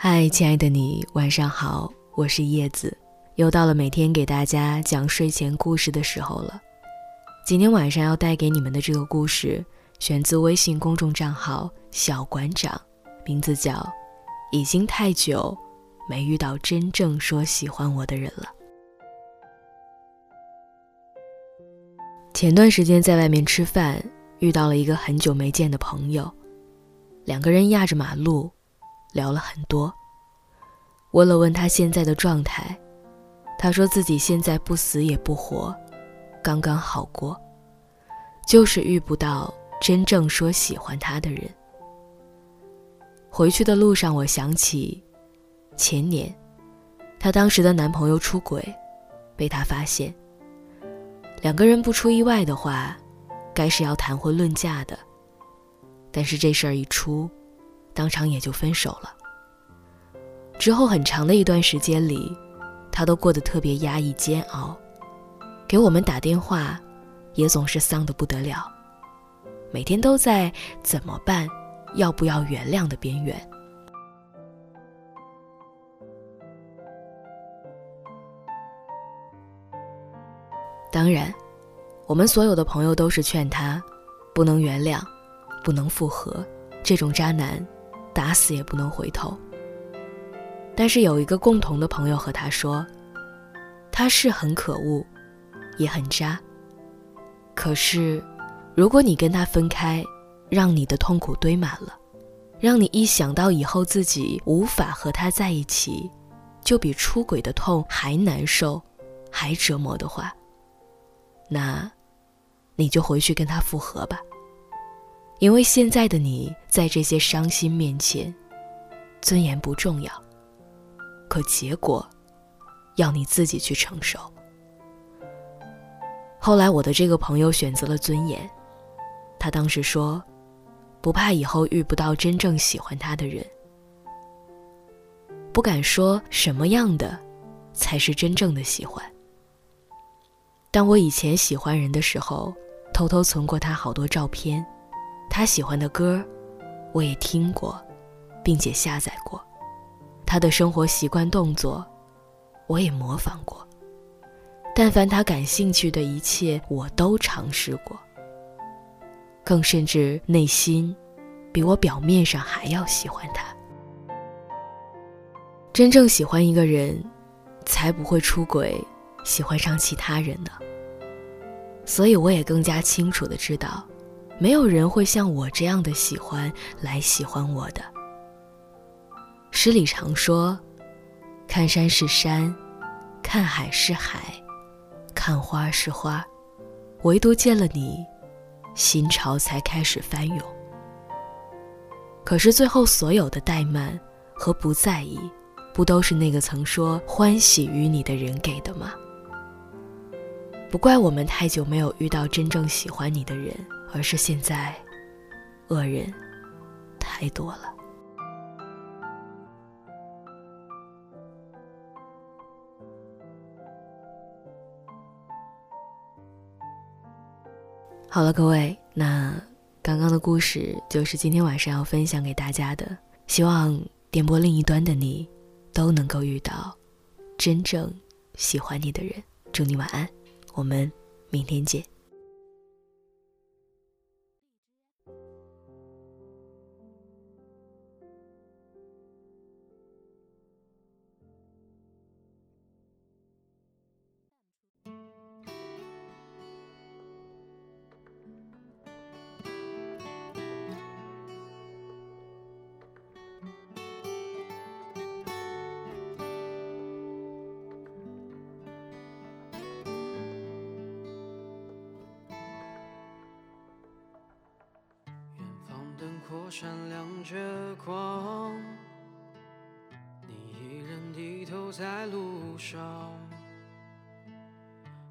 嗨，亲爱的你，晚上好，我是叶子，又到了每天给大家讲睡前故事的时候了。今天晚上要带给你们的这个故事，选自微信公众账号“小馆长”，名字叫《已经太久没遇到真正说喜欢我的人了》。前段时间在外面吃饭，遇到了一个很久没见的朋友，两个人压着马路。聊了很多。问了问他现在的状态，他说自己现在不死也不活，刚刚好过，就是遇不到真正说喜欢他的人。回去的路上，我想起前年，她当时的男朋友出轨，被她发现。两个人不出意外的话，该是要谈婚论嫁的，但是这事儿一出。当场也就分手了。之后很长的一段时间里，他都过得特别压抑煎熬，给我们打电话，也总是丧得不得了，每天都在怎么办，要不要原谅的边缘。当然，我们所有的朋友都是劝他，不能原谅，不能复合，这种渣男。打死也不能回头。但是有一个共同的朋友和他说：“他是很可恶，也很渣。可是，如果你跟他分开，让你的痛苦堆满了，让你一想到以后自己无法和他在一起，就比出轨的痛还难受，还折磨的话，那，你就回去跟他复合吧。”因为现在的你在这些伤心面前，尊严不重要，可结果要你自己去承受。后来我的这个朋友选择了尊严，他当时说，不怕以后遇不到真正喜欢他的人，不敢说什么样的才是真正的喜欢。但我以前喜欢人的时候，偷偷存过他好多照片。他喜欢的歌，我也听过，并且下载过；他的生活习惯、动作，我也模仿过。但凡他感兴趣的一切，我都尝试过。更甚至内心，比我表面上还要喜欢他。真正喜欢一个人，才不会出轨，喜欢上其他人呢。所以，我也更加清楚的知道。没有人会像我这样的喜欢来喜欢我的。诗里常说：“看山是山，看海是海，看花是花，唯独见了你，心潮才开始翻涌。”可是最后所有的怠慢和不在意，不都是那个曾说欢喜于你的人给的吗？不怪我们太久没有遇到真正喜欢你的人。而是现在，恶人太多了。好了，各位，那刚刚的故事就是今天晚上要分享给大家的。希望电波另一端的你，都能够遇到真正喜欢你的人。祝你晚安，我们明天见。灯火闪亮着光，你一人低头在路上。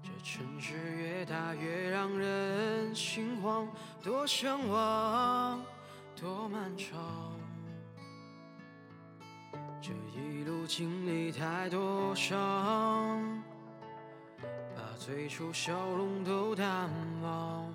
这城市越大越让人心慌，多向往，多漫长。这一路经历太多伤，把最初笑容都淡忘。